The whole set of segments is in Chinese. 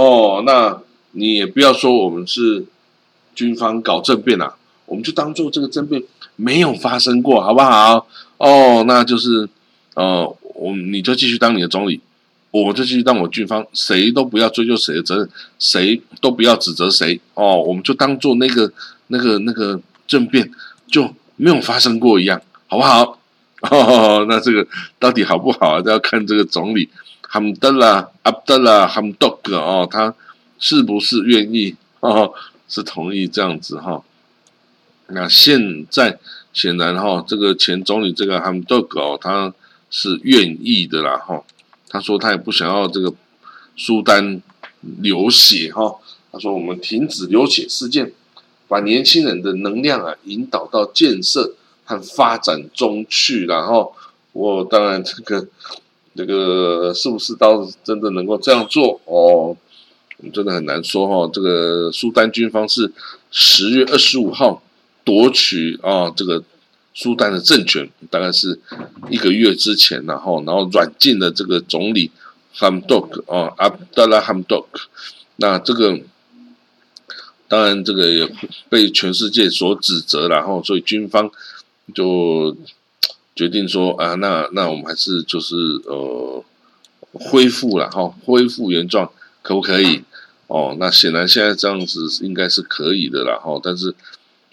哦，那你也不要说我们是军方搞政变啊，我们就当做这个政变没有发生过，好不好？哦，那就是呃，我你就继续当你的总理，我就继续当我军方，谁都不要追究谁的责任，谁都不要指责谁哦，我们就当做那个那个那个政变就没有发生过一样，好不好？哦，那这个到底好不好啊？都要看这个总理 hamdullah 德拉阿德拉哈姆多克哦，他是不是愿意哦？是同意这样子哈？那现在显然哈，这个前总理这个哈姆多克哦，他是愿意的啦哈。他说他也不想要这个苏丹流血哈。他说我们停止流血事件，把年轻人的能量啊引导到建设。和发展中去，然后我当然这个这个是不是到真的能够这样做哦？真的很难说哈。这个苏丹军方是十月二十五号夺取啊这个苏丹的政权，大概是一个月之前，然后然后软禁了这个总理哈姆多克啊阿德拉哈姆多克。那这个当然这个也被全世界所指责，然后所以军方。就决定说啊，那那我们还是就是呃恢复了哈，恢复原状可不可以？哦，那显然现在这样子应该是可以的了哈，但是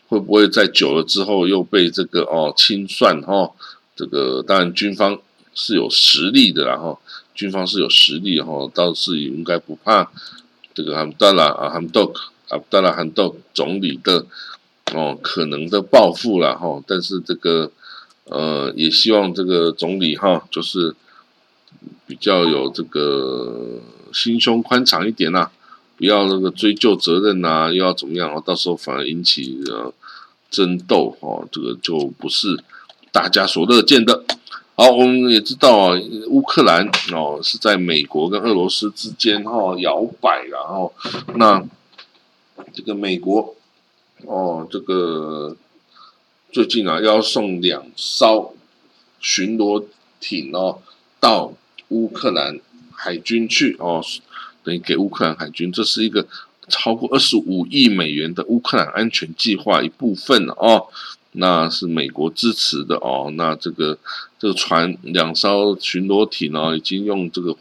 会不会在久了之后又被这个哦清算哈？这个当然军方是有实力的然后军方是有实力哈，倒是也应该不怕这个汉达拉啊汉多克阿达拉汉多总理的。哦，可能的报复了哈，但是这个呃，也希望这个总理哈，就是比较有这个心胸宽敞一点呐，不要那个追究责任呐，又要怎么样啊到时候反而引起呃争斗哦，这个就不是大家所乐见的。好，我们也知道啊，乌克兰哦是在美国跟俄罗斯之间哈摇摆，然后那这个美国。哦，这个最近啊，要送两艘巡逻艇哦，到乌克兰海军去哦，等于给乌克兰海军，这是一个超过二十五亿美元的乌克兰安全计划一部分哦。那是美国支持的哦。那这个这个船两艘巡逻艇哦，已经用这个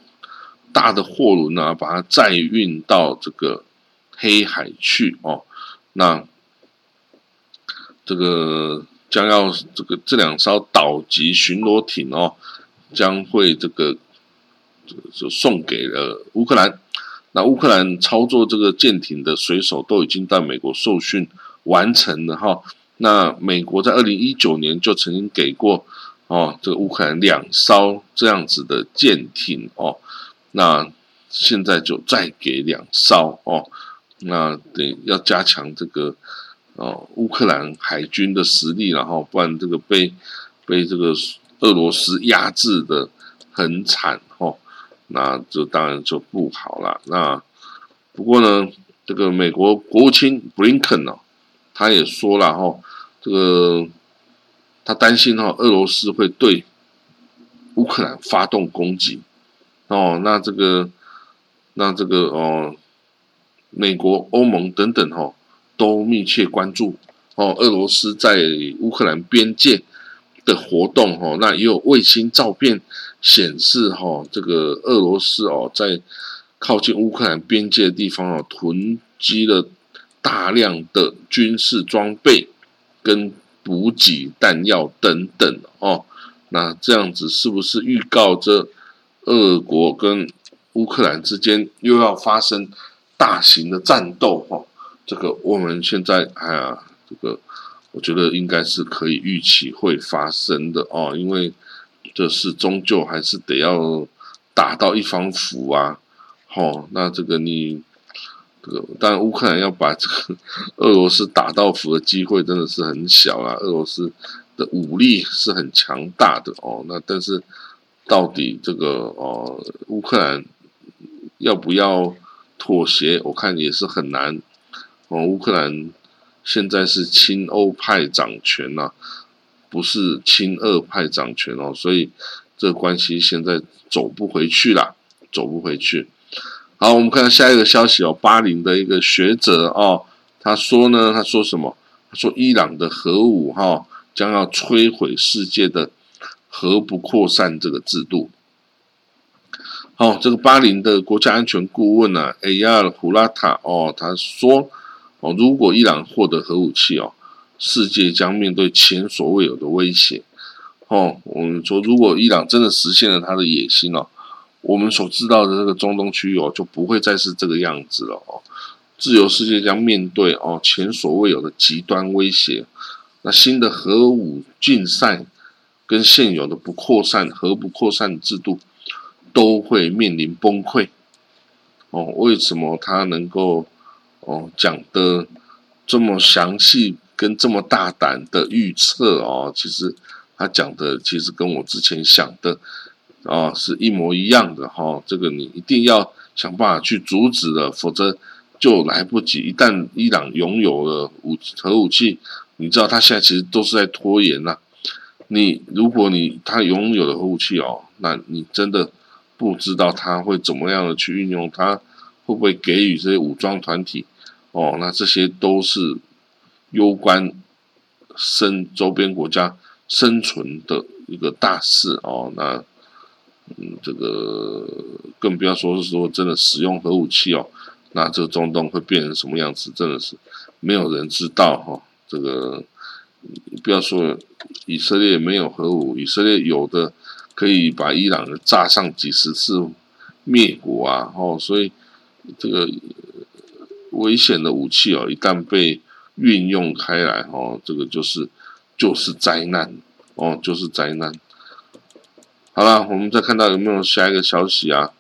大的货轮啊，把它载运到这个黑海去哦。那这个将要这个这两艘岛级巡逻艇哦，将会这个就送给了乌克兰。那乌克兰操作这个舰艇的水手都已经在美国受训完成了哈。那美国在二零一九年就曾经给过哦，这个乌克兰两艘这样子的舰艇哦。那现在就再给两艘哦。那得要加强这个。哦，乌克兰海军的实力，然后不然这个被被这个俄罗斯压制的很惨哦，那这当然就不好了。那不过呢，这个美国国务卿布林肯呢，他也说了哈，这个他担心哈，俄罗斯会对乌克兰发动攻击哦，那这个那这个哦，美国、欧盟等等哈。都密切关注哦，俄罗斯在乌克兰边界的活动哦，那也有卫星照片显示哈，这个俄罗斯哦，在靠近乌克兰边界的地方哦，囤积了大量的军事装备跟补给弹药等等哦，那这样子是不是预告着俄国跟乌克兰之间又要发生大型的战斗哈？这个我们现在哎呀，这个我觉得应该是可以预期会发生的哦，因为这是终究还是得要打到一方服啊，好，那这个你这个当然乌克兰要把这个俄罗斯打到服的机会真的是很小啊，俄罗斯的武力是很强大的哦，那但是到底这个哦乌克兰要不要妥协，我看也是很难。哦，乌克兰现在是亲欧派掌权呐，不是亲俄派掌权哦，所以这个关系现在走不回去了，走不回去。好，我们看下一个消息哦，巴林的一个学者哦，他说呢，他说什么？他说伊朗的核武哈将要摧毁世界的核不扩散这个制度。好，这个巴林的国家安全顾问呢，埃亚尔胡拉塔哦，他说如果伊朗获得核武器哦，世界将面对前所未有的威胁。哦，我们说，如果伊朗真的实现了他的野心哦，我们所知道的这个中东区域哦，就不会再是这个样子了哦。自由世界将面对哦前所未有的极端威胁。那新的核武竞赛跟现有的不扩散核不扩散制度都会面临崩溃。哦，为什么他能够哦讲的这么详细跟这么大胆的预测哦？其实。他讲的其实跟我之前想的啊是一模一样的哈，这个你一定要想办法去阻止了，否则就来不及。一旦伊朗拥有了武核武器，你知道他现在其实都是在拖延呐。你如果你他拥有了核武器哦，那你真的不知道他会怎么样的去运用，他会不会给予这些武装团体哦？那这些都是攸关生周边国家。生存的一个大事哦，那嗯，这个更不要说是说真的使用核武器哦，那这个中东会变成什么样子，真的是没有人知道哈。这个不要说以色列没有核武，以色列有的可以把伊朗炸上几十次灭国啊，哦，所以这个危险的武器哦，一旦被运用开来哦，这个就是。就是灾难哦，就是灾难。好了，我们再看到有没有下一个消息啊？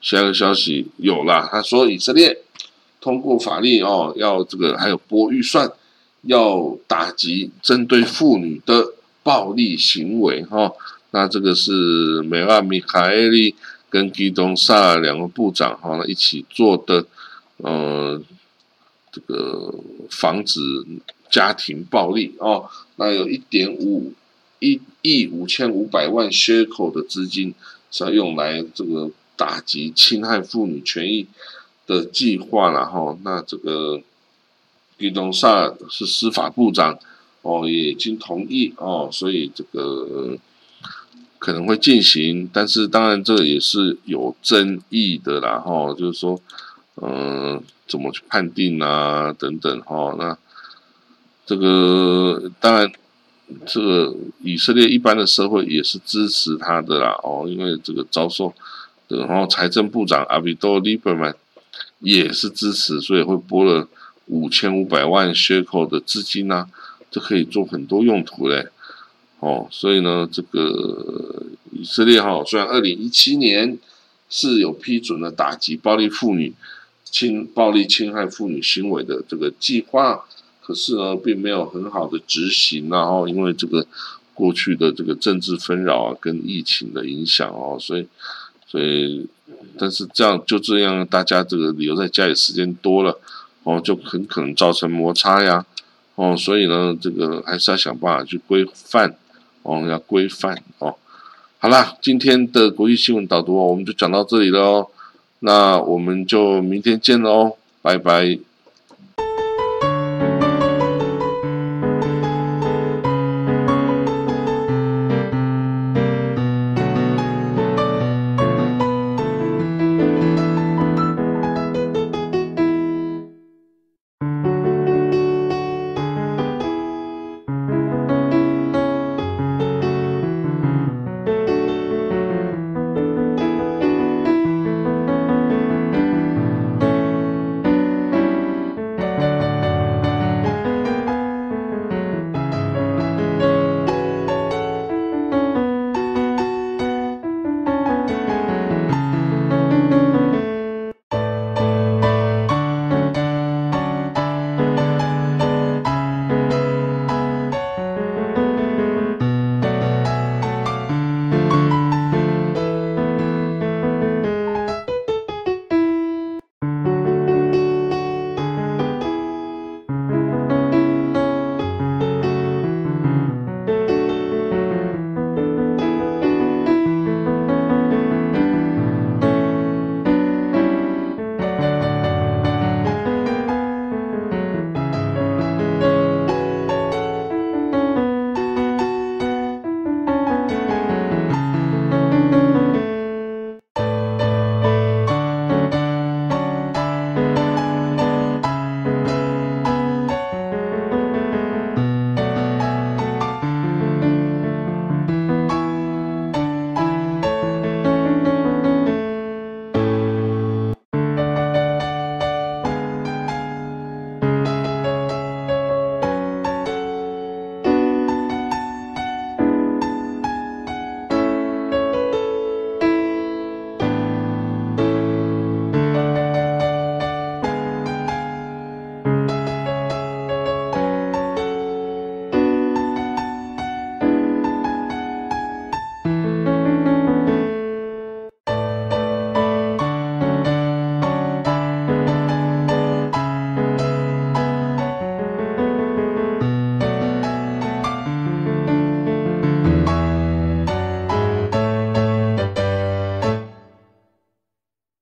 下一个消息有了，他说以色列通过法律哦，要这个还有拨预算，要打击针对妇女的暴力行为哈。那这个是梅拉米卡埃利跟基东萨两个部长哈一起做的，呃，这个防止家庭暴力哦。那有一点五一亿五千五百万缺口的资金是要用来这个打击侵害妇女权益的计划了哈。那这个李东萨是司法部长哦，也已经同意哦，所以这个可能会进行，但是当然这也是有争议的啦哈，就是说嗯，怎么去判定啊等等哈那。这个当然，这个以色列一般的社会也是支持他的啦哦，因为这个遭受，然后财政部长阿比多利伯曼也是支持，所以会拨了五千五百万缺口的资金呐，这可以做很多用途嘞，哦，所以呢，这个以色列哈，虽然二零一七年是有批准了打击暴力妇女、侵暴力侵害妇女行为的这个计划。可是呢，并没有很好的执行，然后因为这个过去的这个政治纷扰啊，跟疫情的影响哦，所以，所以，但是这样就这样，大家这个留在家里时间多了，哦，就很可能造成摩擦呀，哦，所以呢，这个还是要想办法去规范，哦，要规范哦。好啦，今天的国际新闻导读我们就讲到这里了哦，那我们就明天见喽，拜拜。